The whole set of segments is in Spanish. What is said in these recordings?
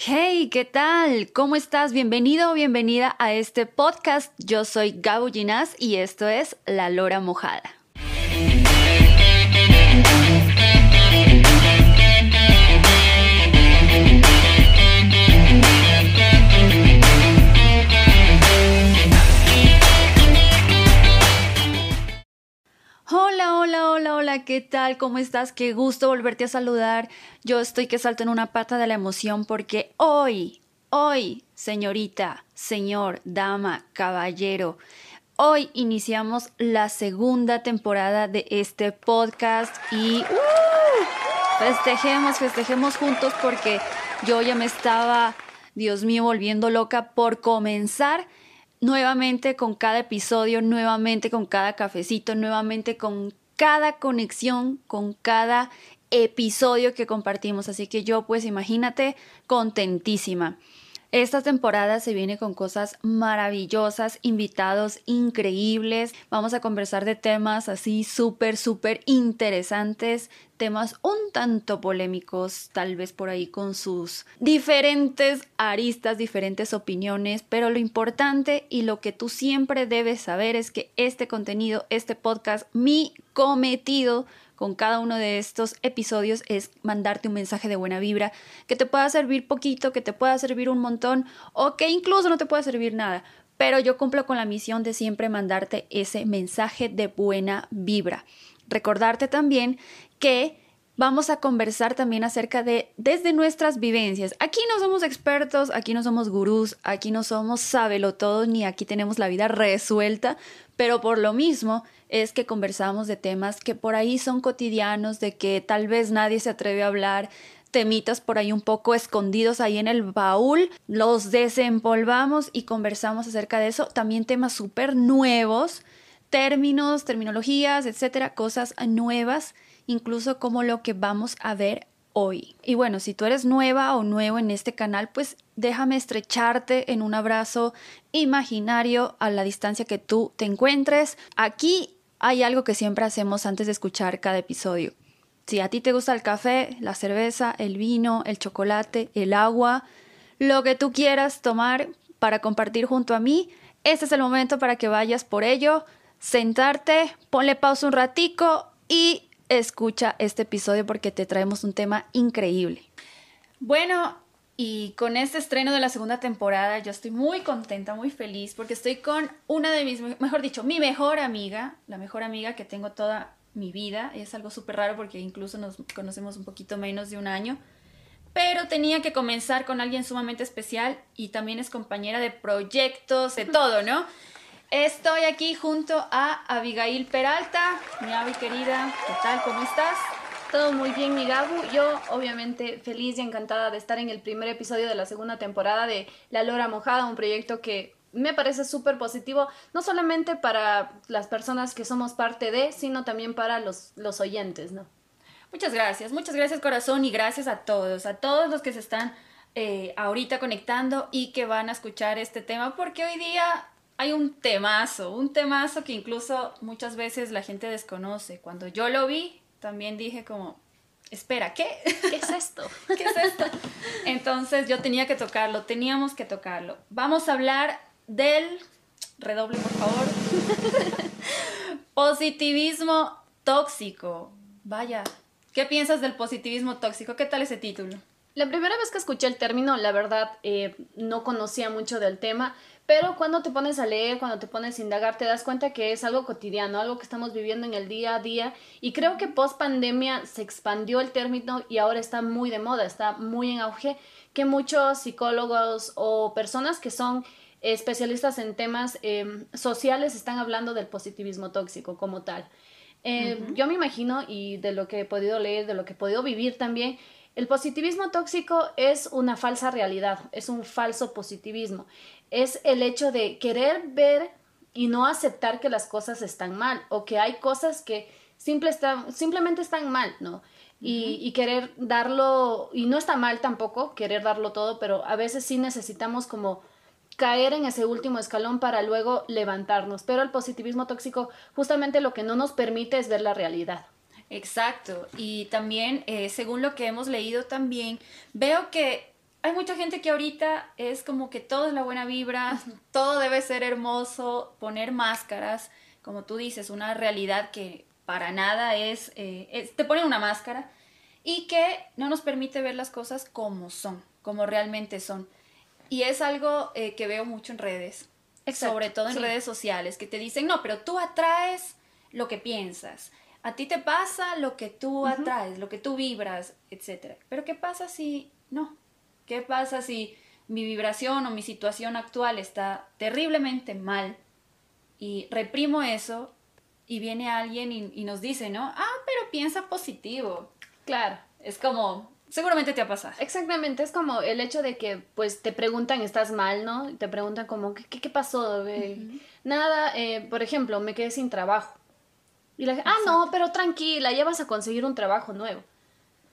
Hey, ¿qué tal? ¿Cómo estás? Bienvenido o bienvenida a este podcast. Yo soy Gabo Ginás y esto es La Lora Mojada. Hola, hola, hola, ¿qué tal? ¿Cómo estás? Qué gusto volverte a saludar. Yo estoy que salto en una pata de la emoción porque hoy, hoy, señorita, señor, dama, caballero, hoy iniciamos la segunda temporada de este podcast y ¡uh! festejemos, festejemos juntos porque yo ya me estaba, Dios mío, volviendo loca por comenzar nuevamente con cada episodio, nuevamente con cada cafecito, nuevamente con cada conexión, con cada episodio que compartimos. Así que yo pues imagínate contentísima. Esta temporada se viene con cosas maravillosas, invitados increíbles. Vamos a conversar de temas así súper, súper interesantes, temas un tanto polémicos, tal vez por ahí con sus diferentes aristas, diferentes opiniones, pero lo importante y lo que tú siempre debes saber es que este contenido, este podcast, mi cometido con cada uno de estos episodios es mandarte un mensaje de buena vibra que te pueda servir poquito, que te pueda servir un montón o que incluso no te pueda servir nada. Pero yo cumplo con la misión de siempre mandarte ese mensaje de buena vibra. Recordarte también que vamos a conversar también acerca de desde nuestras vivencias. Aquí no somos expertos, aquí no somos gurús, aquí no somos sabelotodos, ni aquí tenemos la vida resuelta, pero por lo mismo es que conversamos de temas que por ahí son cotidianos, de que tal vez nadie se atreve a hablar, temitas por ahí un poco escondidos ahí en el baúl, los desempolvamos y conversamos acerca de eso. También temas súper nuevos, términos, terminologías, etcétera, cosas nuevas incluso como lo que vamos a ver Y bueno, si tú eres nueva o nuevo en este canal, pues déjame estrecharte en un abrazo imaginario a la distancia que tú te encuentres. Aquí hay algo que siempre hacemos antes de escuchar cada episodio. Si a ti te gusta el café, la cerveza, el vino, el chocolate, el agua, lo que tú quieras tomar para compartir junto a mí, este es el momento para que vayas por ello, sentarte, ponle pausa un ratico y escucha este episodio porque te traemos un tema increíble. Bueno, y con este estreno de la segunda temporada yo estoy muy contenta, muy feliz porque estoy con una de mis, mejor dicho, mi mejor amiga, la mejor amiga que tengo toda mi vida. Es algo súper raro porque incluso nos conocemos un poquito menos de un año. Pero tenía que comenzar con alguien sumamente especial y también es compañera de proyectos, de todo, ¿no? Estoy aquí junto a Abigail Peralta, mi Avi querida. ¿Qué tal? ¿Cómo estás? Todo muy bien, mi Gabu. Yo, obviamente, feliz y encantada de estar en el primer episodio de la segunda temporada de La Lora Mojada, un proyecto que me parece súper positivo, no solamente para las personas que somos parte de, sino también para los, los oyentes, ¿no? Muchas gracias, muchas gracias corazón y gracias a todos, a todos los que se están eh, ahorita conectando y que van a escuchar este tema, porque hoy día hay un temazo, un temazo que incluso muchas veces la gente desconoce. Cuando yo lo vi, también dije como, espera, ¿qué? ¿Qué es esto? ¿Qué es esto? Entonces yo tenía que tocarlo, teníamos que tocarlo. Vamos a hablar del, redoble por favor, positivismo tóxico. Vaya, ¿qué piensas del positivismo tóxico? ¿Qué tal ese título? La primera vez que escuché el término, la verdad, eh, no conocía mucho del tema, pero cuando te pones a leer, cuando te pones a indagar, te das cuenta que es algo cotidiano, algo que estamos viviendo en el día a día. Y creo que post pandemia se expandió el término y ahora está muy de moda, está muy en auge, que muchos psicólogos o personas que son especialistas en temas em, sociales están hablando del positivismo tóxico como tal. Em, yo me imagino, y de lo que he podido leer, de lo que he podido vivir también, el positivismo tóxico es una falsa realidad, es un falso positivismo es el hecho de querer ver y no aceptar que las cosas están mal o que hay cosas que simple simplemente están mal, ¿no? Y, y, querer darlo, y no está mal tampoco querer darlo todo, pero a veces sí necesitamos como caer en ese último escalón para luego levantarnos. Pero el positivismo tóxico justamente lo que no nos permite es ver la realidad. Exacto. Y también, eh, según lo que hemos leído también, veo que hay mucha gente que ahorita es como que todo es la buena vibra, todo debe ser hermoso, poner máscaras, como tú dices, una realidad que para nada es, eh, es te ponen una máscara y que no nos permite ver las cosas como son, como realmente son. Y es algo eh, que veo mucho en redes, sobre todo en redes sociales, que te dicen, no, pero tú atraes lo que piensas, a ti te pasa lo que tú atraes, lo que tú vibras, etc. Pero ¿qué pasa si no? ¿Qué pasa si mi vibración o mi situación actual está terriblemente mal y reprimo eso y viene alguien y, y nos dice, ¿no? Ah, pero piensa positivo. Claro. Es como, Seguramente te ha pasado. Exactamente, es como el hecho de que pues te preguntan, ¿estás mal, no? Te preguntan como, ¿qué, qué pasó? Nada, eh, por ejemplo, me quedé sin trabajo. Y la gente, ah, no, pero tranquila, ya vas a conseguir un trabajo nuevo.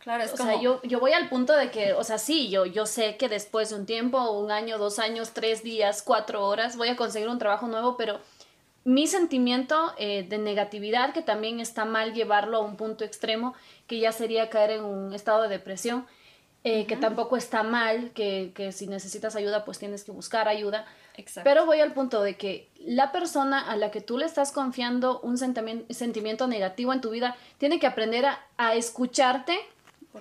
Claro, es o como... sea, yo, yo voy al punto de que, o sea, sí, yo, yo sé que después de un tiempo, un año, dos años, tres días, cuatro horas, voy a conseguir un trabajo nuevo, pero mi sentimiento eh, de negatividad, que también está mal llevarlo a un punto extremo, que ya sería caer en un estado de depresión, eh, que tampoco está mal, que, que, si necesitas ayuda, pues tienes que buscar ayuda. Exacto. Pero voy al punto de que la persona a la que tú le estás confiando un sentimiento negativo en tu vida, tiene que aprender a, a escucharte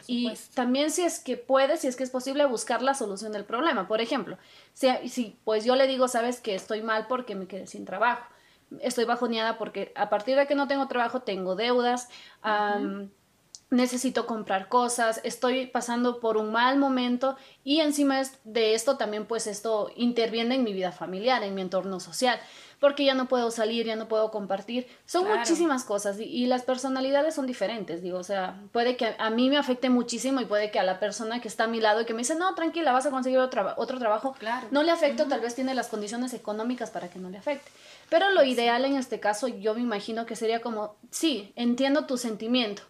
y también si es que puede, si es que es posible, buscar la solución del problema. Por ejemplo, si, si pues yo le digo, sabes que estoy mal porque me quedé sin trabajo. Estoy bajoneada porque a partir de que no tengo trabajo tengo deudas, necesito comprar cosas, estoy pasando por un mal momento y encima de esto también pues esto interviene en mi vida familiar, en mi entorno social, porque ya no puedo salir, ya no puedo compartir, son muchísimas cosas y, las personalidades son diferentes, digo, o sea, puede que a mí me afecte muchísimo y puede que a la persona que está a mi lado y que me dice, no, tranquila, vas a conseguir otro, otro trabajo, no le afecte, tal vez tiene las condiciones económicas para que no le afecte. Pero lo ideal en este caso yo me imagino que sería como, sí, entiendo tu sentimiento,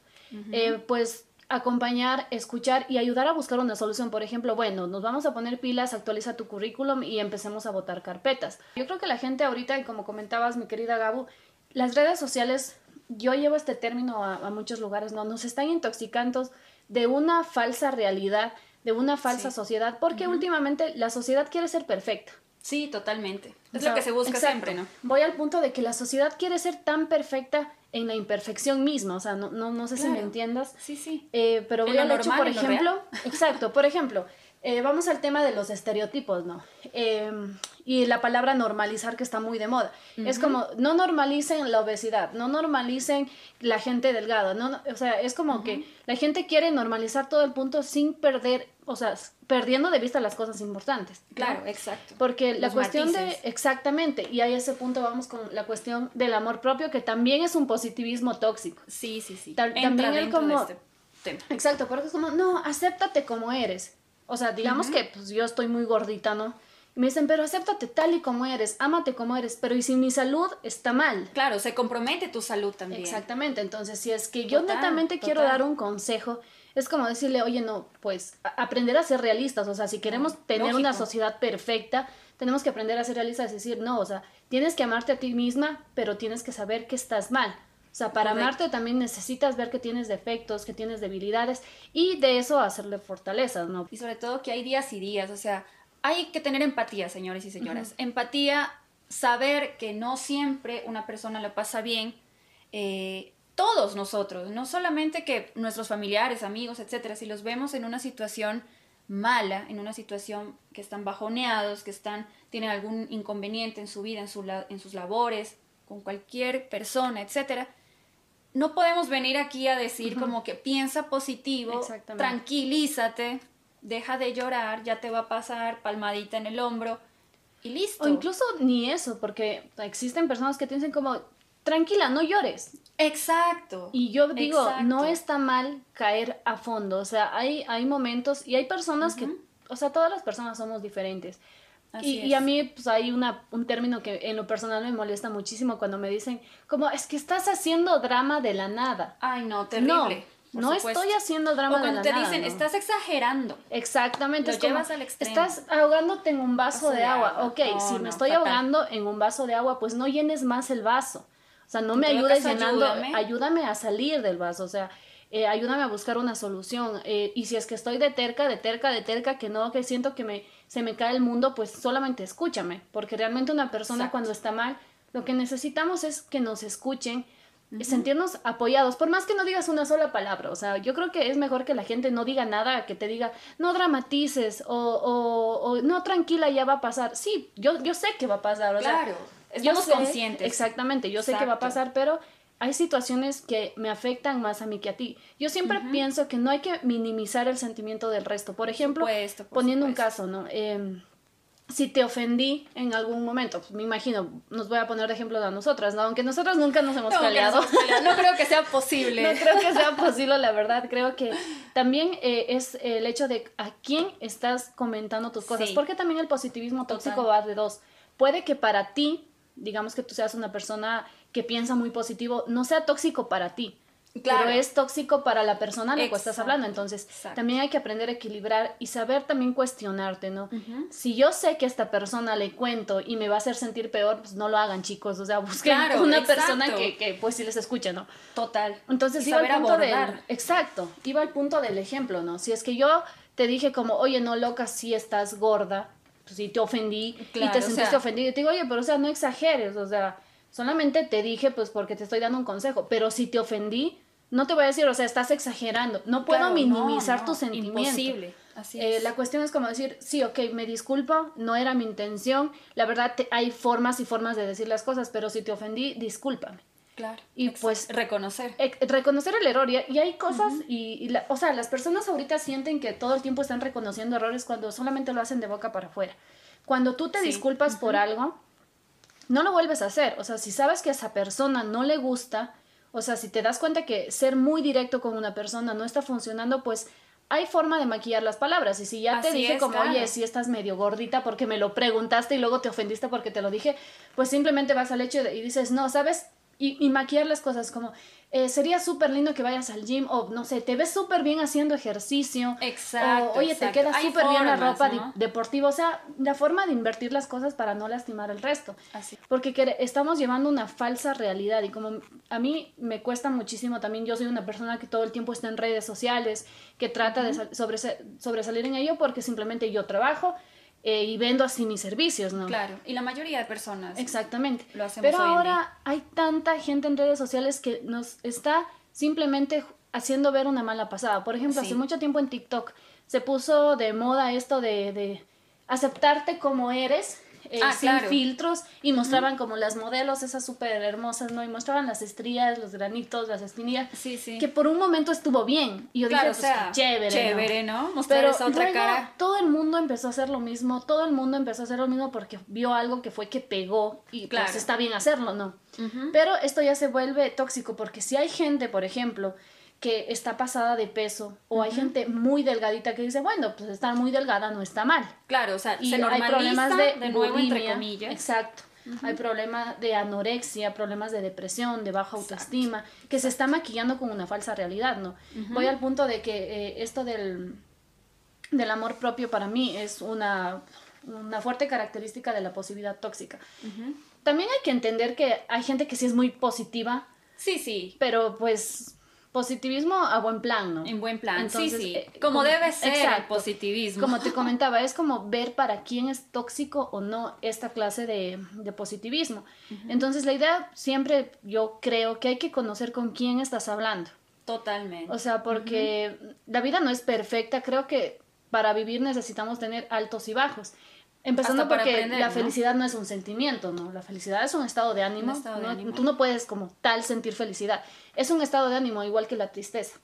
eh, pues acompañar, escuchar y ayudar a buscar una solución. Por ejemplo, bueno, nos vamos a poner pilas, actualiza tu currículum y empecemos a votar carpetas. Yo creo que la gente ahorita, y como comentabas mi querida Gabu, las redes sociales, yo llevo este término a, muchos lugares, ¿no? Nos están intoxicando de una falsa realidad, de una falsa sociedad, porque últimamente la sociedad quiere ser perfecta. Sí, totalmente. Es lo que se busca siempre, ¿no? Voy al punto de que la sociedad quiere ser tan perfecta en la imperfección misma, o sea, no, no, no sé si me entiendas. Sí, sí. Eh, pero voy al hecho, por ejemplo, exacto, por ejemplo, eh, vamos al tema de los estereotipos, ¿no? Em, y la palabra normalizar que está muy de moda. Es como, no normalicen la obesidad, no normalicen la gente delgada, no, o sea, es como que la gente quiere normalizar todo el punto sin perder, o sea, perdiendo de vista las cosas importantes. Claro, exacto. Porque la cuestión de, exactamente, y a ese punto vamos con la cuestión del amor propio, que también es un positivismo tóxico. Sí, sí, sí. también el como... este tema. Exacto, porque es como, no, acéptate como eres o sea, digamos que pues yo estoy muy gordita, ¿no? Y me dicen, pero acéptate tal y como eres, ámate como eres, pero ¿y si mi salud está mal? Claro, se compromete tu salud también. Exactamente, entonces si es que yo netamente quiero dar un consejo, es como decirle, oye, no, pues aprender a ser realistas, o sea, si queremos tener una sociedad perfecta, tenemos que aprender a ser realistas, es decir, no, o sea, tienes que amarte a ti misma, pero tienes que saber que estás mal. O sea, para amarte también necesitas ver que tienes defectos, que tienes debilidades y de eso hacerle fortalezas, ¿no? Y sobre todo que hay días y días, o sea, hay que tener empatía, señores y señoras. Empatía, saber que no siempre una persona le pasa bien, eh, todos nosotros, no solamente que nuestros familiares, amigos, etcétera, si los vemos en una situación mala, en una situación que están bajoneados, que están, tienen algún inconveniente en su vida, en, su, en sus labores, con cualquier persona, etcétera, no podemos venir aquí a decir como que piensa positivo, tranquilízate, deja de llorar, ya te va a pasar palmadita en el hombro y listo. O incluso ni eso, porque existen personas que te dicen como, tranquila, no llores. Exacto. Y yo digo, no está mal caer a fondo, o sea, hay, hay momentos y hay personas que, o sea, todas las personas somos diferentes. Y, a mí pues hay una, un término que en lo personal me molesta muchísimo cuando me dicen como es que estás haciendo drama de la nada. Ay, no, terrible. No, estoy haciendo drama de la nada. cuando te dicen, estás exagerando. Exactamente. Lo llevas al extremo. Estás ahogándote en un vaso, de, agua. Ok, si me estoy ahogando en un vaso de agua, pues no llenes más el vaso. O sea, no me ayudes llenando, ayúdame. ayúdame a salir del vaso. O sea, eh, ayúdame a buscar una solución. Eh, y si es que estoy de terca, de terca, de terca, que no, que siento que me, se me cae el mundo, pues solamente escúchame, porque realmente una persona cuando está mal, lo que necesitamos es que nos escuchen, sentirnos apoyados, por más que no digas una sola palabra, o sea, yo creo que es mejor que la gente no diga nada, que te diga, no dramatices o, o, no, tranquila, ya va a pasar. Sí, yo, yo sé que va a pasar, o claro, estamos conscientes. Exactamente, yo sé que va a pasar, pero hay situaciones que me afectan más a mí que a ti. Yo siempre pienso que no hay que minimizar el sentimiento del resto. Por ejemplo, poniendo un caso, ¿no? Em, si te ofendí en algún momento, pues me imagino, nos voy a poner de ejemplo a nosotras, ¿no? Aunque nosotras nunca nos hemos peleado. No, creo que sea posible. no creo que sea posible, la verdad. Creo que también eh, es el hecho de a quién estás comentando tus cosas. Porque también el positivismo tóxico va de dos. Puede que para ti, digamos que tú seas una persona que piensa muy positivo, no sea tóxico para ti Claro. Pero es tóxico para la persona a la que estás hablando. Entonces, también hay que aprender a equilibrar y saber también cuestionarte, ¿no? Si yo sé que a esta persona le cuento y me va a hacer sentir peor, pues no lo hagan, chicos. O sea, busquen una persona que, que, pues, sí les escuche, ¿no? Total. Entonces, iba al punto del... Exacto. Iba al punto del ejemplo, ¿no? Si es que yo te dije como, oye, no, loca, si estás gorda, pues si te ofendí y te sentiste ofendido, y te digo, oye, pero o sea, no exageres, o sea, solamente te dije, pues, porque te estoy dando un consejo, pero si te ofendí no te voy a decir, o sea, estás exagerando. No puedo minimizar tus sentimientos. Imposible. Así eh, la cuestión es como decir, sí, ok, me disculpo, no era mi intención. La verdad, hay formas y formas de decir las cosas, pero si te ofendí, discúlpame. Claro. Y pues reconocer. reconocer el error. Y, hay cosas, y, o sea, las personas ahorita sienten que todo el tiempo están reconociendo errores cuando solamente lo hacen de boca para afuera. Cuando tú te disculpas por algo, no lo vuelves a hacer. O sea, si sabes que a esa persona no le gusta, o sea, si te das cuenta que ser muy directo con una persona no está funcionando, pues hay forma de maquillar las palabras. Y si ya te dije como, oye, si estás medio gordita porque me lo preguntaste y luego te ofendiste porque te lo dije, pues simplemente vas al hecho y dices, no, ¿sabes? Y, y maquillar las cosas como, eh, sería súper lindo que vayas al gym o no sé, te ves súper bien haciendo ejercicio. Exacto. O, oye, te queda súper bien la ropa deportiva. O sea, la forma de invertir las cosas para no lastimar el resto. Así. Porque estamos llevando una falsa realidad y como a mí me cuesta muchísimo también, yo soy una persona que todo el tiempo está en redes sociales, que trata de sobresalir en ello porque simplemente yo trabajo eh, y vendo así mis servicios, ¿no? Claro, y la mayoría de personas. Exactamente. Lo hacemos Pero ahora hay tanta gente en redes sociales que nos está simplemente haciendo ver una mala pasada. Por ejemplo, hace mucho tiempo en TikTok se puso de moda esto de, de aceptarte como eres eh, ah, sin filtros y mostraban como las modelos esas súper hermosas, ¿no? Y mostraban las estrías, los granitos, las espinillas. Sí, sí. Que por un momento estuvo bien. Y yo dije, pues, chévere. Chévere, ¿no? Mostrar esa otra cara. Todo el mundo empezó a hacer lo mismo, todo el mundo empezó a hacer lo mismo porque vio algo que fue que pegó y pues, claro. pues está bien hacerlo, ¿no? Pero esto ya se vuelve tóxico porque si hay gente, por ejemplo, que está pasada de peso o hay gente muy delgadita que dice, bueno, pues estar muy delgada no está mal. Claro, o sea, y se hay problemas de, de nuevo, entre comillas. Exacto. Hay problemas de anorexia, problemas de depresión, de baja autoestima, que se está maquillando con una falsa realidad, ¿no? Voy al punto de que eh, esto del, del amor propio para mí es una, una fuerte característica de la positividad tóxica. También hay que entender que hay gente que sí es muy positiva. Sí, sí. Pero pues positivismo a buen plan, ¿no? En buen plan, sí, sí. Eh, como, debe ser el positivismo. Como te comentaba, es como ver para quién es tóxico o no esta clase de, positivismo. Entonces, la idea siempre yo creo que hay que conocer con quién estás hablando. Totalmente. O sea, porque la vida no es perfecta, creo que para vivir necesitamos tener altos y bajos. Empezando porque la felicidad ¿no? es un sentimiento, ¿no? La felicidad es un estado de ánimo. Tú no puedes como tal sentir felicidad. Es un estado de ánimo igual que la tristeza.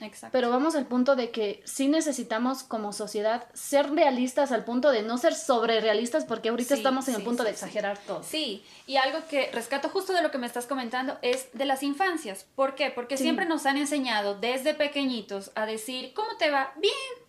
exacto. Pero vamos al punto de que sí necesitamos como sociedad ser realistas al punto de no ser sobre realistas porque ahorita estamos en el punto de exagerar todo. Sí, y algo que rescato justo de lo que me estás comentando es de las infancias. ¿Por qué? Porque siempre nos han enseñado desde pequeñitos a decir, ¿cómo te va? Bien,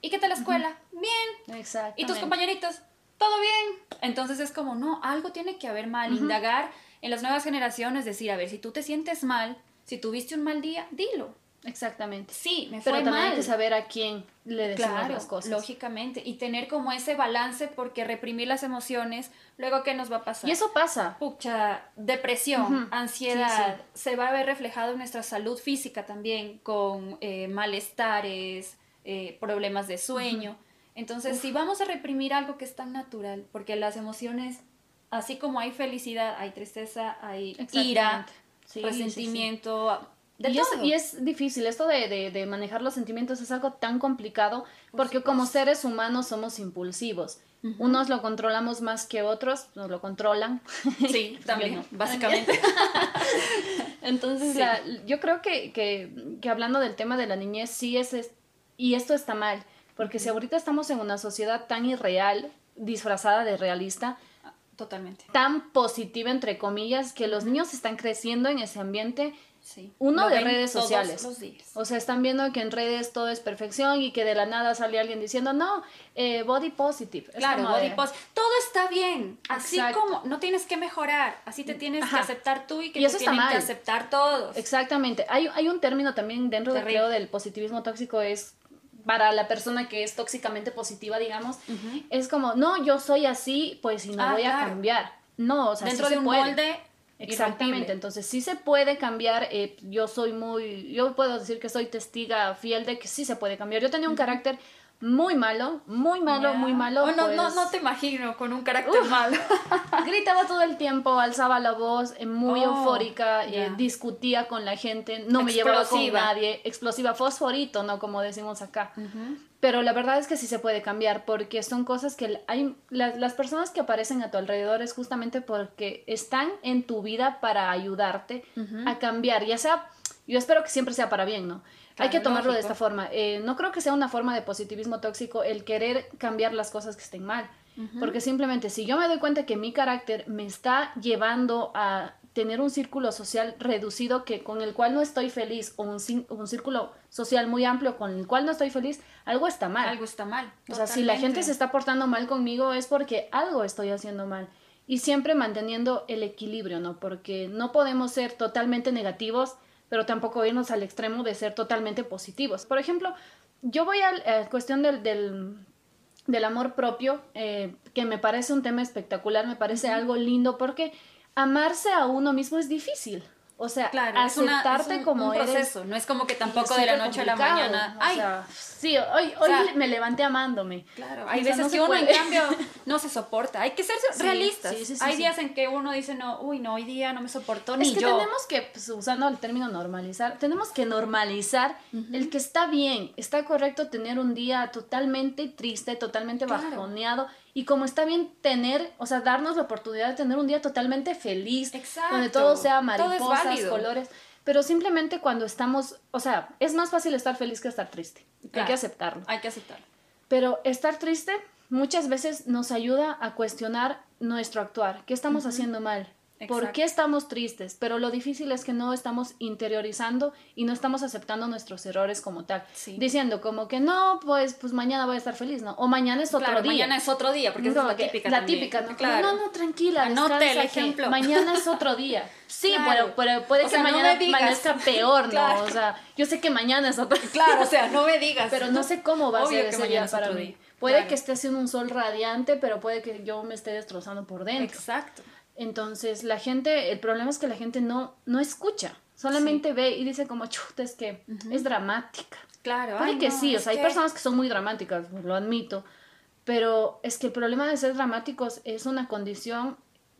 ¿Y qué tal la escuela? Bien. Exacto. ¿Y tus compañeritos? ¿Todo bien? Entonces es como, no, algo tiene que haber mal. Indagar en las nuevas generaciones, decir, a ver, si tú te sientes mal, si tuviste un mal día, dilo. Exactamente. Sí, me Pero fue también mal. hay que saber a quién le decimos Claro, las cosas. lógicamente. Y tener como ese balance porque reprimir las emociones, luego ¿qué nos va a pasar? Y eso pasa. Pucha, depresión, ansiedad, Sí, se va a ver reflejado en nuestra salud física también, con eh, malestares, eh, problemas de sueño. Entonces, si vamos a reprimir algo que es tan natural, porque las emociones, así como hay felicidad, hay tristeza, hay ira. Sí, resentimiento, de y, es, todo. y es difícil, esto de, de- de manejar los sentimientos es algo tan complicado porque como seres humanos somos impulsivos. Unos lo controlamos más que otros, nos lo controlan. Sí, también, no. básicamente. Entonces, Sí. la- yo creo que, que, que hablando del tema de la niñez, sí es, es- y esto está mal, porque si ahorita estamos en una sociedad tan irreal, disfrazada de realista, Totalmente. tan positiva, entre comillas, que los niños están creciendo en ese ambiente Sí. Uno Lo de redes todos sociales. los días. O sea, están viendo que en redes todo es perfección y que de la nada sale alguien diciendo, no, eh, body positive. Claro, body de- pos- Todo está bien. Así Exacto. como no tienes que mejorar, así te tienes Ajá. que aceptar tú y que Y te eso está tienen que aceptar todos. Exactamente. Hay, hay un término también dentro de, creo, del positivismo tóxico, es para la persona que es tóxicamente positiva, digamos, es como, no, yo soy así, pues y no Ah, voy a cambiar. No, o sea, Dentro sí de un puede. molde Exactamente, entonces sí se puede cambiar, eh, yo soy muy, yo puedo decir que soy testiga fiel de que sí se puede cambiar. Yo tenía un carácter muy malo, muy malo, muy malo. Oh, no, no, pues, no te imagino con un carácter malo. Gritaba todo el tiempo, alzaba la voz, eh, muy Oh, eufórica, eh, discutía con la gente, no me llevaba con nadie, explosiva, fosforito, ¿no? Como decimos acá. Pero la verdad es que sí se puede cambiar porque son cosas que hay las, las personas que aparecen a tu alrededor es justamente porque están en tu vida para ayudarte a cambiar, ya sea, yo espero que siempre sea para bien, ¿no? Hay que tomarlo de esta forma. Eh, no creo que sea una forma de positivismo tóxico el querer cambiar las cosas que estén mal. Porque simplemente si yo me doy cuenta que mi carácter me está llevando a tener un círculo social reducido que con el cual no estoy feliz o un, un círculo social muy amplio con el cual no estoy feliz, algo está mal. Algo está mal. O sea, si la gente se está portando mal conmigo es porque algo estoy haciendo mal. Y siempre manteniendo el equilibrio, ¿no? Porque no podemos ser totalmente negativos, pero tampoco irnos al extremo de ser totalmente positivos. Por ejemplo, yo voy a la cuestión del, del, del amor propio, eh, que me parece un tema espectacular, me parece algo lindo, porque amarse a uno mismo es difícil. O sea, Claro, es una- aceptarte es un, como un eres. No es como que tampoco de la noche a la mañana. o Ay, sea, sí, hoy, O hoy sea, me levanté amándome. Claro, O hay veces no que uno en cambio no se soporta. Hay que ser Sí, realistas. sí, sí, sí, hay días en que uno dice, no, uy, no, hoy día no me soportó ni Es que yo. tenemos que, pues, usando el término normalizar, tenemos que normalizar el que está bien, está correcto tener un día totalmente triste, totalmente Claro. bajoneado, y como está bien tener, o sea, darnos la oportunidad de tener un día totalmente feliz, Exacto. donde todo sea Todo mariposas, válido. colores, pero simplemente cuando estamos, o sea, es más fácil estar feliz que estar triste, hay que aceptarlo. Hay que aceptarlo. Pero estar triste muchas veces nos ayuda a cuestionar nuestro actuar. ¿Qué estamos haciendo mal? ¿Por qué estamos tristes? Pero lo difícil es que no estamos interiorizando y no estamos aceptando nuestros errores como tal. Sí. Diciendo como que no, pues, pues mañana voy a estar feliz, ¿no? O mañana es otro Claro, día. mañana es otro día, porque esa es la que típica. La también. típica, ¿no? Claro. No, no, tranquila. Anote el ejemplo. Mañana es otro día. Sí, Claro. pero, pero puede O que sea, no mañana digas. amanezca peor, ¿no? Claro. O sea, yo sé que mañana es otro Claro, o sea, no me digas. pero no sé cómo va a ser ese día para otro mí. día. Puede que esté haciendo un sol radiante, pero puede que yo me esté destrozando por dentro. Exacto. Entonces, la gente, el problema es que la gente no, no escucha, solamente ve y dice como, chuta, es que es dramática. Claro. Puede ay, que no, sí, o sea, hay personas que son muy dramáticas, lo admito, pero es que el problema de ser dramáticos es una condición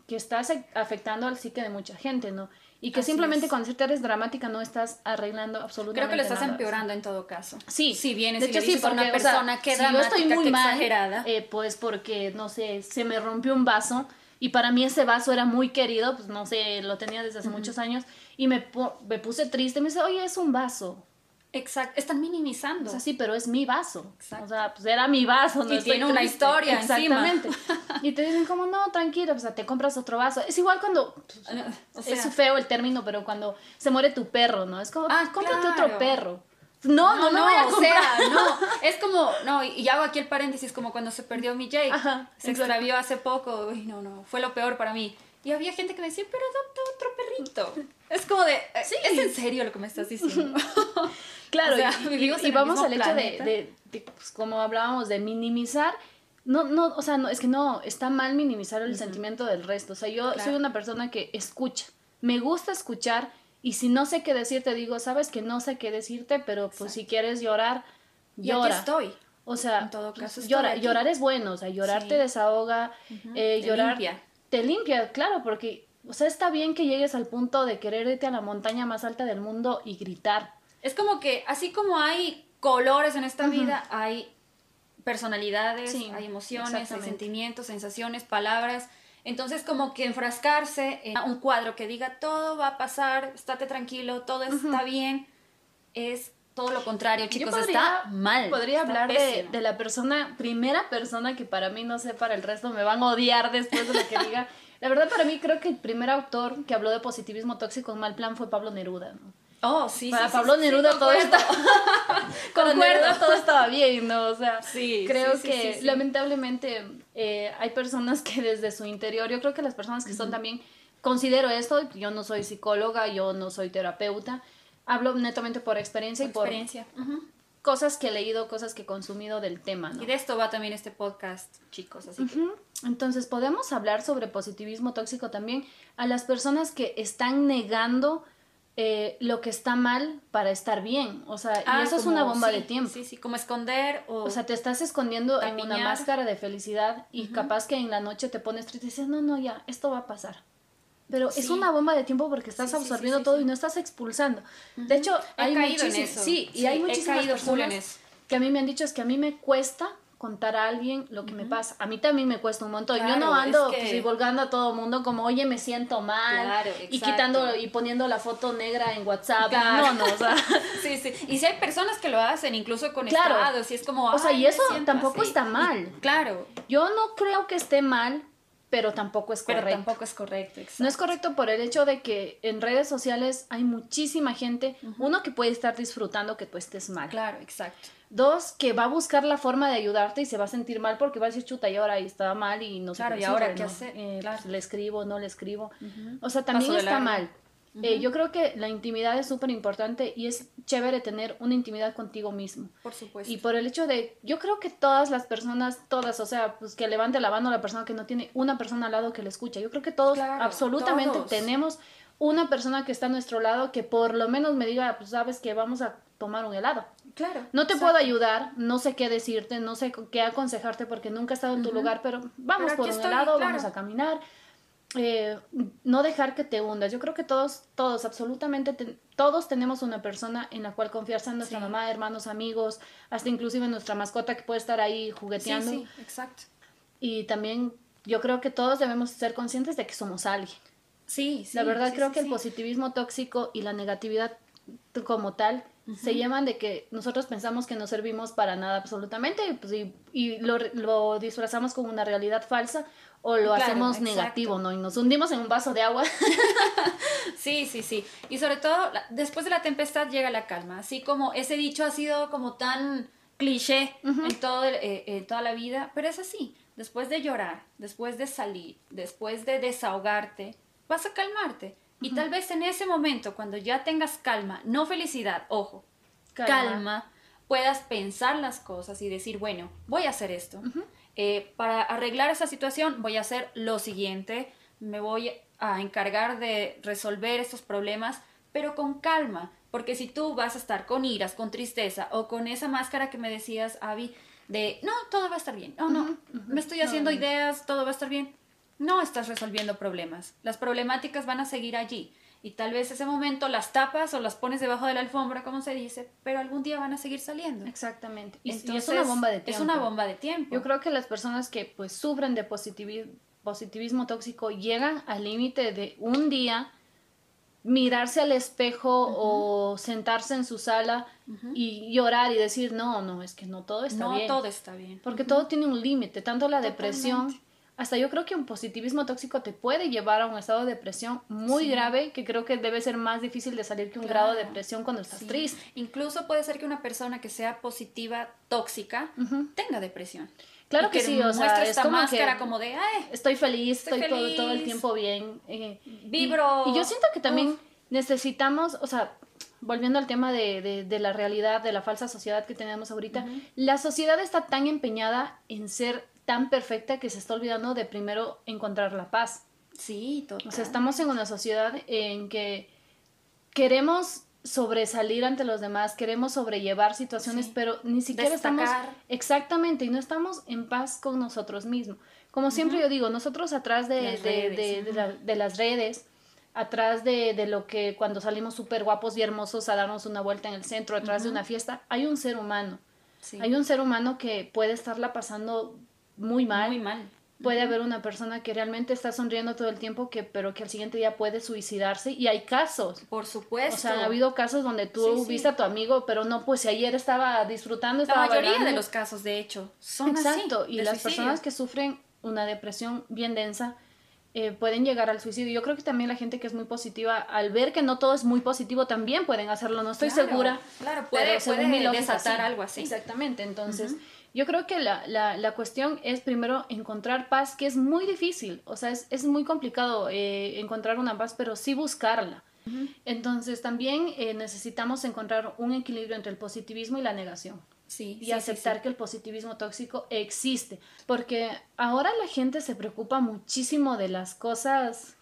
que está afectando al psique de mucha gente, ¿no? Y que Así simplemente es. con decirte eres dramática no estás arreglando absolutamente Creo que lo estás nada. empeorando en todo caso. Sí, Si vienes de y hecho le sí, a una porque, o sea, persona que si yo estoy muy mal, exagerada. eh, pues porque, no sé, se me rompió un vaso y para mí ese vaso era muy querido, pues no sé, lo tenía desde hace muchos años y me, me puse triste, me dice, oye, es un vaso. Exacto. Están minimizando. O sea, sí, pero es mi vaso. Exacto. O sea, pues era mi vaso. No Y tiene una triste. historia encima. Y te dicen como, no, tranquilo, o sea, te compras otro vaso. Es igual cuando, pues, O sea, es feo el término, pero cuando se muere tu perro, ¿no? Es como, Ah, cómprate claro. otro perro. No, no, no, no, voy a o sea, no, es como, no, y hago aquí el paréntesis, como cuando se perdió mi Jake, Ajá, se exacto. extravió hace poco, uy, no, no, fue lo peor para mí. Y había gente que me decía, pero adopta otro perrito. Es como de, eh, Sí. ¿es en serio lo que me estás diciendo? Claro, O sea, y- y, y vamos al hecho de, de- de, pues, como hablábamos, de minimizar. No, no, o sea, no, es que no, está mal minimizar el sentimiento del resto. O sea, yo Claro. soy una persona que escucha. Me gusta escuchar y si no sé qué decirte, digo, sabes que no sé qué decirte, pero pues si quieres llorar, llora. estoy. O sea, En todo caso, estoy llora, aquí. llorar es bueno, o sea, llorar Sí. te desahoga, eh, te llorar limpia. te limpia, claro, porque, o sea, está bien que llegues al punto de querer irte a la montaña más alta del mundo y gritar. Es como que, así como hay colores en esta vida, hay personalidades, Sí, hay emociones, hay sentimientos, sensaciones, palabras. Entonces, como que enfrascarse en un cuadro que diga todo va a pasar, estate tranquilo, todo está bien, es todo lo contrario, chicos, Yo está mal. Podría está hablar de la persona, primera persona que para mí, no sé, para el resto me van a odiar después de lo que diga. La verdad, para mí creo que el primer autor que habló de positivismo tóxico en mal plan fue Pablo Neruda. ¿no? Oh, sí, Para sí, Pablo sí, Neruda todo está... Para. Neruda todo estaba bien, ¿no? O sea, Sí, creo que lamentablemente eh, hay personas que desde su interior, yo creo que las personas que son también, considero esto, yo no soy psicóloga, yo no soy terapeuta, hablo netamente por experiencia y por experiencia. Cosas que he leído, cosas que he consumido del tema, ¿no? Y de esto va también este podcast, chicos, así que. Entonces, podemos hablar sobre positivismo tóxico también a las personas que están negando eh, lo que está mal para estar bien. O sea, Ah, y eso es como- una bomba sí, de tiempo. Sí, sí, como esconder o... O sea, te estás escondiendo en una Tapiñar. máscara de felicidad y capaz que en la noche te pones triste y dices, no, no, ya, esto va a pasar. Pero es Sí. una bomba de tiempo porque estás Sí, absorbiendo todo y no estás expulsando. De hecho, He hay caído en eso. sí, y hay muchísimas personas que a mí me han dicho es que a mí me cuesta contar a alguien lo que me pasa. A mí también me cuesta un montón. Yo no Claro, ando es que- pues, divulgando a todo mundo como, oye, me siento mal. Claro, y quitando y poniendo la foto negra en WhatsApp. Claro. No, no, o sea. Sí, sí. Y si hay personas que lo hacen, incluso con Claro. estados, y es como. O sea, "Ay, y eso tampoco así". está mal. Y- claro, Yo no creo que esté mal, pero tampoco es pero correcto. tampoco es correcto. Exacto. No es correcto por el hecho de que en redes sociales hay muchísima gente, uno que puede estar disfrutando que tú estés mal. Claro, exacto. Dos, que va a buscar la forma de ayudarte y se va a sentir mal porque va a decir, chuta, y ahora estaba mal y no sé Claro, qué ¿y ahora qué ¿no? hacer? Eh, Claro. pues, le escribo, no le escribo. O sea, también Paso está mal. Eh, yo creo que la intimidad es súper importante y es chévere tener una intimidad contigo mismo. Por supuesto. Y por el hecho de, yo creo que todas las personas, todas, o sea, pues que levante la mano la persona que no tiene una persona al lado que le escucha. Yo creo que todos, Claro, absolutamente, todos. tenemos una persona que está a nuestro lado que por lo menos me diga, pues sabes que vamos a tomar un helado. Claro. No te exacto. puedo ayudar, no sé qué decirte, no sé qué aconsejarte porque nunca he estado en tu lugar, pero vamos Pero por un estoy, claro. vamos a caminar. Eh, no dejar que te hundas. Yo creo que todos, todos, absolutamente, todos tenemos una persona en la cual confiar, sea nuestra Sí. mamá, hermanos, amigos, hasta inclusive nuestra mascota que puede estar ahí Sí, jugueteando. sí, exacto. Y también yo creo que todos debemos ser conscientes de que somos alguien. Sí, sí. La verdad sí, creo sí, que el sí. positivismo tóxico y la negatividad como tal se llaman de que nosotros pensamos que no servimos para nada absolutamente y, pues, y, y lo, lo disfrazamos como una realidad falsa o lo Claro, hacemos exacto. negativo, ¿no? Y nos hundimos en un vaso de agua. Sí, sí, sí. Y sobre todo, después de la tempestad llega la calma. Así como ese dicho ha sido como tan cliché en, todo el- eh, en toda la vida, pero es así. Después de llorar, después de salir, después de desahogarte, vas a calmarte. Y tal vez en ese momento, cuando ya tengas calma, no felicidad, ojo, Calma. calma, puedas pensar las cosas y decir, bueno, voy a hacer esto. Eh, para arreglar esa situación voy a hacer lo siguiente, me voy a encargar de resolver estos problemas, pero con calma, porque si tú vas a estar con iras, con tristeza o con esa máscara que me decías, Avi, de, no, todo va a estar bien, no, no, me estoy haciendo ideas, todo va a estar bien, no estás resolviendo problemas, las problemáticas van a seguir allí. Y tal vez ese momento las tapas o las pones debajo de la alfombra, como se dice, pero algún día van a seguir saliendo. Exactamente. Y, y Entonces, es una bomba de tiempo. Es una bomba de tiempo. Yo creo que las personas que pues sufren de positivi- positivismo tóxico llegan al límite de un día mirarse al espejo o sentarse en su sala y llorar y decir, no, no, es que no todo está no bien. todo está bien. Porque todo tiene un límite, tanto la depresión. Hasta yo creo que un positivismo tóxico te puede llevar a un estado de depresión muy Sí. grave, que creo que debe ser más difícil de salir que un grado de depresión cuando estás Sí. triste. Incluso puede ser que una persona que sea positiva, tóxica, tenga depresión. Claro y que, sí, o sea, es esta como máscara que como de, ay, estoy feliz, Estoy estoy, Todo, todo el tiempo bien. eh, Vibro. Y, y yo siento que también Uf. necesitamos, o sea, volviendo al tema de, de, de la realidad, de la falsa sociedad que tenemos ahorita, la sociedad está tan empeñada en ser tan perfecta que se está olvidando de primero encontrar la paz. sí, total. O sea, estamos en una sociedad en que queremos sobresalir ante los demás, queremos sobrellevar situaciones, Sí. pero ni siquiera estamos Destacar. exactamente y no estamos en paz con nosotros mismos. Como siempre yo digo, nosotros atrás de, Las de- redes, de- de la- de las redes, atrás de, de lo que cuando salimos súper guapos y hermosos a darnos una vuelta en el centro, atrás de una fiesta, hay un ser humano. Sí. Hay un ser humano que puede estarla pasando muy mal. Muy mal. Puede haber una persona que realmente está sonriendo todo el tiempo, que, pero que al siguiente día puede suicidarse. Y hay casos. Por supuesto. O sea, ha habido casos donde tú Sí, sí. viste a tu amigo, pero no, pues si ayer estaba disfrutando, la estaba mayoría de los casos, de hecho, son Exacto. así. y las suicidio. personas que sufren una depresión bien densa eh, pueden llegar al suicidio. Yo creo que también la gente que es muy positiva, al ver que no todo es muy positivo, también pueden hacerlo. No estoy Claro, segura. claro, pero puede- según puede mi lógica, desatar sí. algo así. Exactamente. Entonces, yo creo que la, la, la cuestión es primero encontrar paz, que es muy difícil. O sea, es, es muy complicado eh, encontrar una paz, pero sí buscarla. Entonces, también eh, necesitamos encontrar un equilibrio entre el positivismo y la negación Sí, y sí, aceptar sí. que el positivismo tóxico existe, porque ahora la gente se preocupa muchísimo de las cosas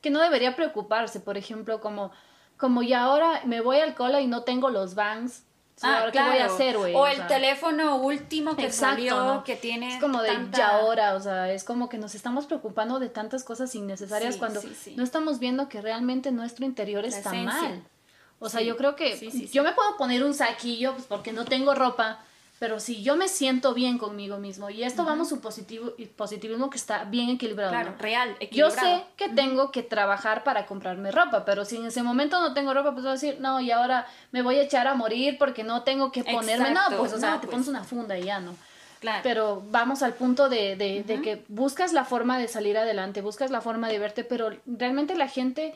que no debería preocuparse, por ejemplo, como como ya ahora me voy al cola y no tengo los bangs, ¿sí? Ah, ahora claro. qué voy a hacer, güey? O O el sea, teléfono último que Exacto, salió, ¿no? que tiene es como de tanta- ya ahora, o sea, es como que nos estamos preocupando de tantas cosas innecesarias Sí, cuando sí, no estamos viendo que realmente nuestro interior La está esencia. mal. O sea, yo creo que yo me puedo poner un saquillo pues, porque no tengo ropa, pero si yo me siento bien conmigo mismo y esto vamos un positivo positivismo que está bien equilibrado. Claro, ¿no? real, Yo equilibrado. sé que tengo que trabajar para comprarme ropa, pero si en ese momento no tengo ropa, pues voy a decir, no, y ahora me voy a echar a morir porque no tengo que ponerme. Exacto, No, pues, o sea, no, te pues. pones una funda y ya, ¿no? Claro. Pero vamos al punto de, de, de que buscas la forma de salir adelante, buscas la forma de verte, pero realmente la gente,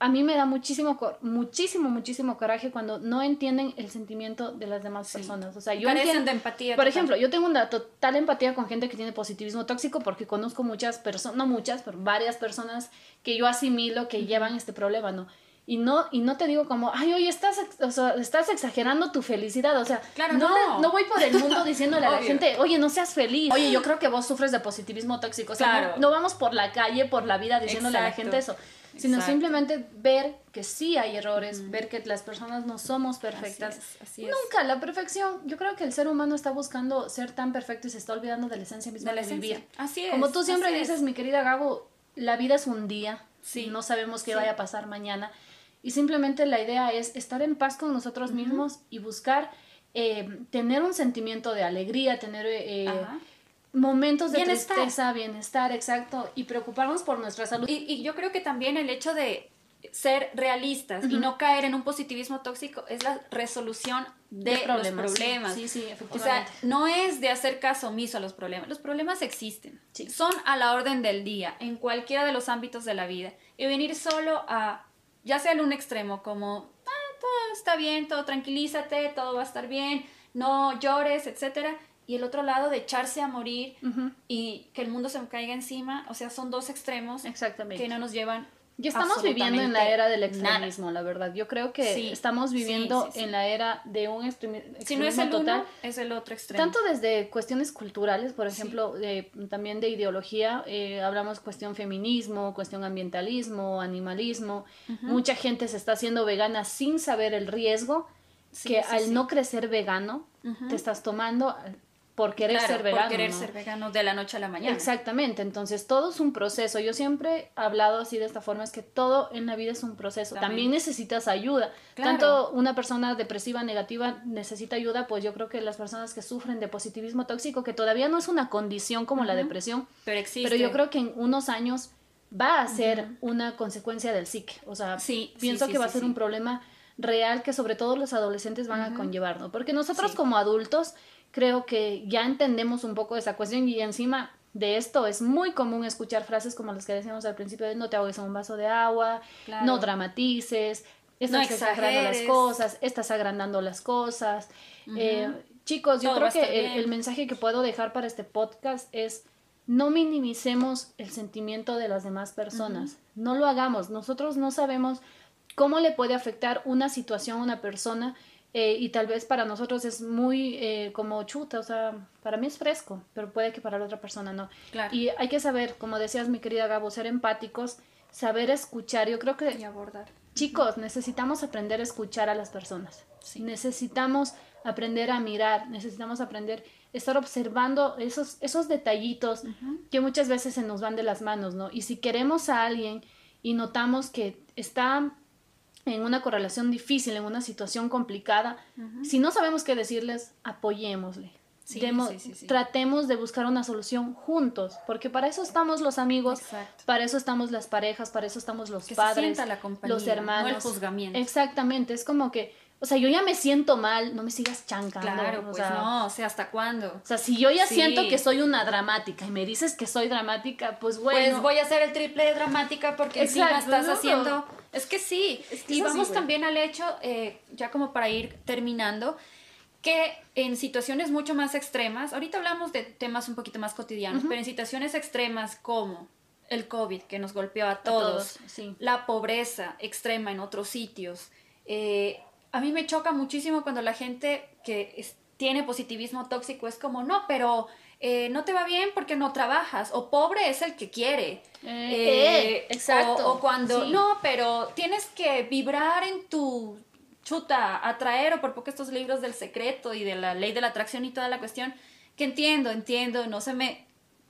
a mí me da muchísimo, muchísimo, muchísimo coraje cuando no entienden el sentimiento de las demás personas. O sea, yo Carecen entiendo- de empatía Por total. ejemplo, yo tengo una total empatía con gente que tiene positivismo tóxico porque conozco muchas personas, no muchas, pero varias personas que yo asimilo que llevan este problema, ¿no? Y no, y no te digo como, ay, oye, estás, o sea, estás exagerando tu felicidad. O sea, Claro, no, no. no voy por el mundo diciéndole a la gente, oye, no seas feliz. Oye, yo creo que vos sufres de positivismo tóxico. O sea, Claro. no, no vamos por la calle, por la vida diciéndole a la Exacto. gente eso. Sino simplemente ver que sí hay errores, ver que las personas no somos perfectas. Así es, así es. Nunca la perfección. Yo creo que el ser humano está buscando ser tan perfecto y se está olvidando de la esencia misma De la esencia. vivir. Así es, Como tú siempre es. dices, mi querida Gabo, la vida es un día. Sí. No sabemos qué Sí. vaya a pasar mañana. Y simplemente la idea es estar en paz con nosotros mismos y buscar eh, tener un sentimiento de alegría, tener eh, Ajá. Momentos de Bienestar. tristeza, bienestar, exacto, y preocuparnos por nuestra salud. Y, y yo creo que también el hecho de ser realistas y no caer en un positivismo tóxico es la resolución de, De problemas, los problemas. Sí, sí, O sea, no es de hacer caso omiso a los problemas. Los problemas existen. Sí. Son a la orden del día, en cualquiera de los ámbitos de la vida. Y venir solo a, ya sea en un extremo, como, ah, todo está bien, todo tranquilízate, todo va a estar bien, no llores, etcétera. Y el otro lado de echarse a morir y que el mundo se caiga encima. O sea, son dos extremos Exactamente. que no nos llevan. Ya estamos viviendo en la era del nada. extremismo, la verdad. Yo creo que Sí, estamos viviendo sí, sí. en la era de un extremi- extremismo Si no es el total. uno, es el otro extremo. Tanto desde cuestiones culturales, por ejemplo, también de ideología, eh, hablamos cuestión feminismo, cuestión ambientalismo, animalismo. Mucha gente se está haciendo vegana sin saber el riesgo Sí, que sí, al sí. no crecer vegano te estás tomando por querer Claro, ser vegano. Por querer ¿no? ser vegano de la noche a la mañana. Exactamente, entonces todo es un proceso. Yo siempre he hablado así de esta forma, es que todo en la vida es un proceso. También, También. necesitas ayuda. Claro. Tanto una persona depresiva, negativa necesita ayuda, pues yo creo que las personas que sufren de positivismo tóxico, que todavía no es una condición como la depresión, Pero existe. pero yo creo que en unos años va a ser una consecuencia del psique. O sea, Sí, pienso sí, que va a ser un problema real que sobre todo los adolescentes van a conllevar, ¿no? Porque nosotros como adultos creo que ya entendemos un poco esa cuestión y encima de esto es muy común escuchar frases como las que decíamos al principio de no te ahogues en un vaso de agua, Claro. no dramatices, estás No exagerando las cosas, estás agrandando las cosas. Eh, chicos, yo creo que el, mensaje que puedo dejar para este podcast es no minimicemos el sentimiento de las demás personas. No lo hagamos. Nosotros no sabemos cómo le puede afectar una situación a una persona eh, y tal vez para nosotros es muy eh, como chuta, o sea, para mí es fresco, pero puede que para la otra persona no. Y hay que saber, como decías mi querida Gabo, ser empáticos, saber escuchar. Yo creo que... Y abordar. Chicos, necesitamos aprender a escuchar a las personas. Necesitamos aprender a mirar, necesitamos aprender a estar observando esos, esos detallitos que muchas veces se nos van de las manos, ¿no? Y si queremos a alguien y notamos que está en una correlación difícil, en una situación complicada, si no sabemos qué decirles, apoyémosle. tratemos de buscar una solución juntos, porque para eso estamos los amigos, para eso estamos las parejas, para eso estamos los padres, los hermanos. el juzgamiento. Exactamente, es como que o sea, yo ya me siento mal, no me sigas chancando. Claro, pues no, o sea, ¿hasta cuándo? O sea, si yo ya siento que soy una dramática y me dices que soy dramática, pues bueno. Pues voy a hacer el triple de dramática porque encima estás haciendo... Es que sí, y vamos también al hecho, eh, ya como para ir terminando, que en situaciones mucho más extremas, ahorita hablamos de temas un poquito más cotidianos, pero en situaciones extremas como el COVID que nos golpeó a todos, la pobreza extrema en otros sitios, eh, a mí me choca muchísimo cuando la gente que tiene positivismo tóxico es como, no, pero eh, no te va bien porque no trabajas, o pobre es el que quiere. Eh, eh, exacto. O, cuando, no, pero tienes que vibrar en tu chuta, atraer, o por poco estos libros del secreto y de la ley de la atracción y toda la cuestión, que entiendo, entiendo, no se me,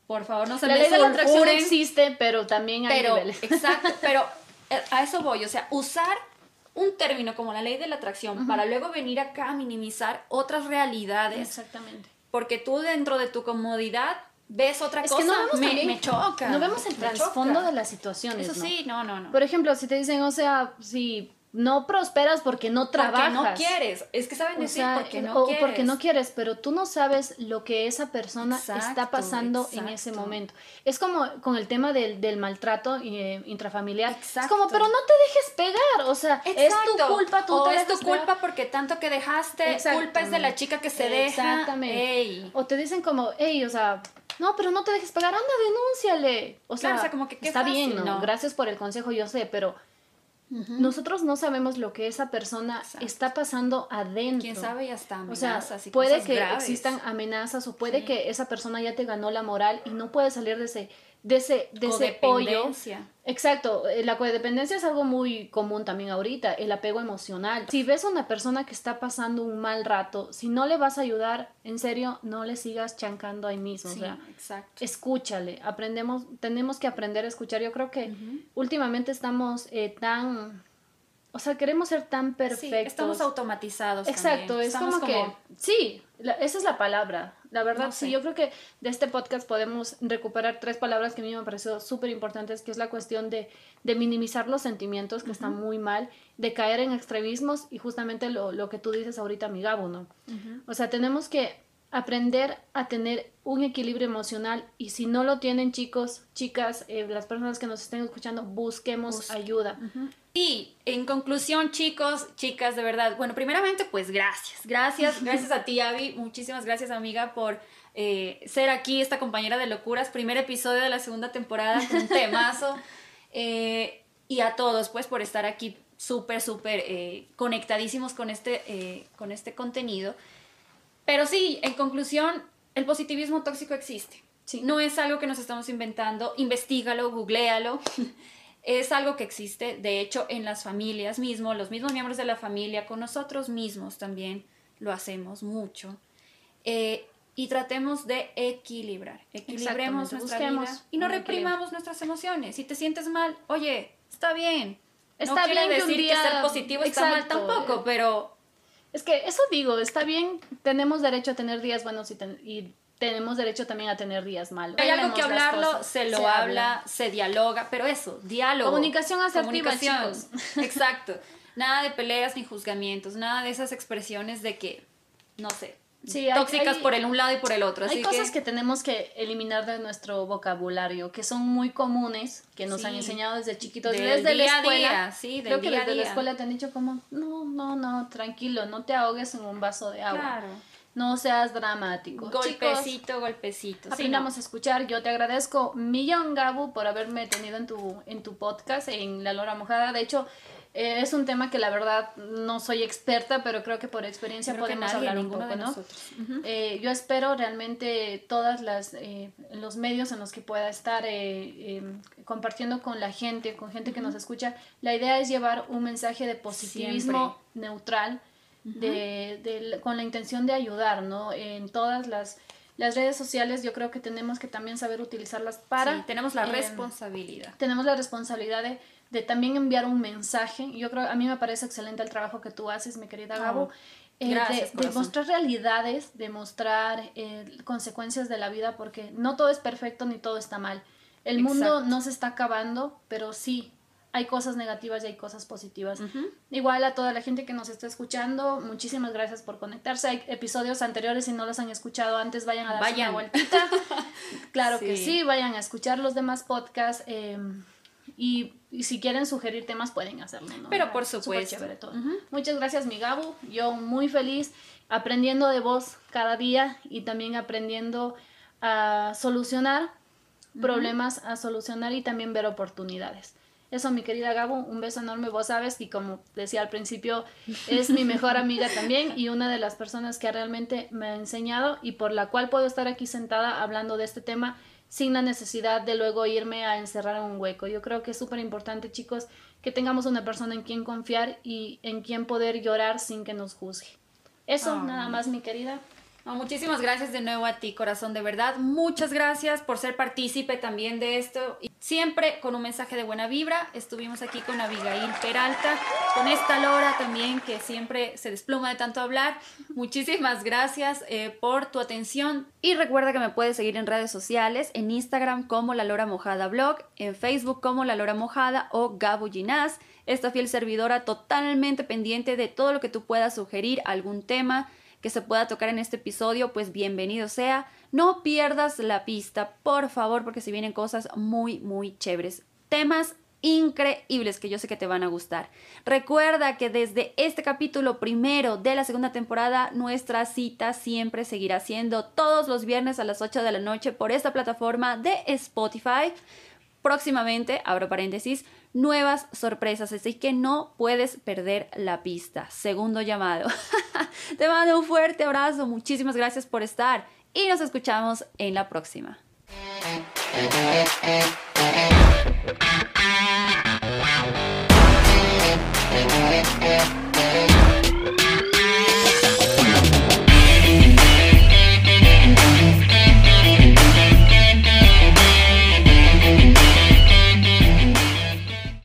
por favor, no se la me ley de la atracción existe, pero también hay pero, niveles. Exacto, pero a eso voy, o sea, usar un término como la ley de la atracción para luego venir acá a minimizar otras realidades. Exactamente. Porque tú dentro de tu comodidad ves otra cosa, que no vemos me, me, choca. No vemos el trasfondo de las situaciones. Eso sí, no, no, no. Por ejemplo, si te dicen, o sea, si no prosperas porque no trabajas. Porque no quieres. Es que saben decir porque no o porque no quieres, pero tú no sabes lo que esa persona está pasando en ese momento. Es como con el tema del, del maltrato eh, intrafamiliar. Es como, pero no te dejes pegar. O sea, es tu culpa, tú o es tu culpa porque tanto que dejaste, culpa es de la chica que se deja. Exactamente. O te dicen como, hey, o sea, no, pero no te dejes pegar, anda, denúnciale. O sea, como que está bien, ¿no? Gracias por el consejo, yo sé, pero nosotros no sabemos lo que esa persona está pasando adentro. Quién sabe y hasta amenazas. O puede que existan amenazas o puede que esa persona ya te ganó la moral y no puede salir de ese de ese, de ese pollo. Exacto, eh, la codependencia es algo muy común también ahorita, el apego emocional. Si ves a una persona que está pasando un mal rato, si no le vas a ayudar, en serio, no le sigas chancando ahí mismo. o sea, exacto. escúchale, aprendemos, tenemos que aprender a escuchar. Yo creo que últimamente estamos eh, tan o sea, queremos ser tan perfectos. estamos automatizados. Exacto, es como, que. Sí, esa es la palabra. La verdad, sí, yo creo que de este podcast podemos recuperar tres palabras que a mí me han parecido súper importantes, que es la cuestión de, de minimizar los sentimientos, que están muy mal, de caer en extremismos y justamente lo, lo que tú dices ahorita, mi Gabo, ¿no? O sea, tenemos que aprender a tener un equilibrio emocional y si no lo tienen chicos, chicas, eh, las personas que nos estén escuchando, busquemos ayuda. Y en conclusión, chicos, chicas, de verdad, bueno, primeramente, pues gracias, gracias, gracias a ti, Avi, muchísimas gracias, amiga, por eh, ser aquí, esta compañera de locuras, primer episodio de la segunda temporada, un temazo, eh, y a todos, pues, por estar aquí súper, súper conectadísimos con este, con este contenido. Pero sí, en conclusión, el positivismo tóxico existe. No es algo que nos estamos inventando, investigalo, googlealo. es algo que existe, de hecho, en las familias mismo, los mismos miembros de la familia, con nosotros mismos también lo hacemos mucho. Eh, y tratemos de equilibrar, equilibremos nuestra vida y no reprimamos nuestras emociones. Si te sientes mal, oye, está bien. Está no bien decir que, ser positivo está mal tampoco, pero es que eso digo, está bien, tenemos derecho a tener días buenos y, tenemos derecho también a tener días malos. Hay algo que hablarlo, se lo habla, se dialoga, pero eso, diálogo. Comunicación asertiva, chicos. Exacto. Nada de peleas ni juzgamientos, nada de esas expresiones de que, no sé, tóxicas por el un lado y por el otro. Hay cosas que... tenemos que eliminar de nuestro vocabulario, que son muy comunes, que nos han enseñado desde chiquitos, desde la escuela. sí, Creo que desde la escuela te han dicho como, no, no, no, tranquilo, no te ahogues en un vaso de agua. No seas dramático. Golpecito, golpecito. Aprendamos a escuchar. Yo te agradezco millón, Gabu, por haberme tenido en tu, en tu podcast, en La Lora Mojada. De hecho, eh, es un tema que la verdad no soy experta, pero creo que por experiencia podemos hablar un poco, ¿no? Eh, yo espero realmente todas las eh, los medios en los que pueda estar em, compartiendo con la gente, con gente que nos escucha. La idea es llevar un mensaje de positivismo neutral, de, con la intención de ayudar, ¿no? En todas las las redes sociales yo creo que tenemos que también saber utilizarlas para... Sí, tenemos la em, responsabilidad. Tenemos la responsabilidad de de también enviar un mensaje. Yo creo, a mí me parece excelente el trabajo que tú haces, mi querida Gabo. Eh, de, mostrar realidades, de mostrar eh, consecuencias de la vida, porque no todo es perfecto ni todo está mal. El mundo no se está acabando, pero sí, hay cosas negativas y hay cosas positivas. Igual a toda la gente que nos está escuchando, muchísimas gracias por conectarse. Hay episodios anteriores, si no los han escuchado antes, vayan a darse una vueltita. claro que sí, vayan a escuchar los demás podcasts. Em, y, si quieren sugerir temas pueden hacerlo, ¿no? Pero por supuesto. Todo. Muchas gracias, mi Gabu. Yo muy feliz aprendiendo de vos cada día y también aprendiendo a solucionar problemas, a solucionar y también ver oportunidades. Eso, mi querida Gabu, un beso enorme. Vos sabes y como decía al principio, es mi mejor amiga también y una de las personas que realmente me ha enseñado y por la cual puedo estar aquí sentada hablando de este tema sin la necesidad de luego irme a encerrar en un hueco. Yo creo que es súper importante, chicos, que tengamos una persona en quien confiar y en quien poder llorar sin que nos juzgue. Eso, nada más, mi querida muchísimas gracias de nuevo a ti, corazón, de verdad. Muchas gracias por ser partícipe también de esto. Y siempre con un mensaje de buena vibra. Estuvimos aquí con Abigail Peralta, con esta Lora también, que siempre se desploma de tanto hablar. Muchísimas gracias eh, por tu atención. Y recuerda que me puedes seguir en redes sociales, en Instagram como La Lora Mojada Blog, en Facebook como La Lora Mojada o Gabo Ginás. Esta fiel servidora totalmente pendiente de todo lo que tú puedas sugerir, algún tema que se pueda tocar en este episodio, pues bienvenido sea. No pierdas la pista, por favor, porque se vienen cosas muy, muy chéveres. Temas increíbles que yo sé que te van a gustar. Recuerda que desde este capítulo primero de la segunda temporada, nuestra cita siempre seguirá siendo todos los viernes a las 8 de la noche por esta plataforma de Spotify próximamente, abro paréntesis, nuevas sorpresas, así que no puedes perder la pista. Segundo llamado. Te mando un fuerte abrazo, muchísimas gracias por estar y nos escuchamos en la próxima.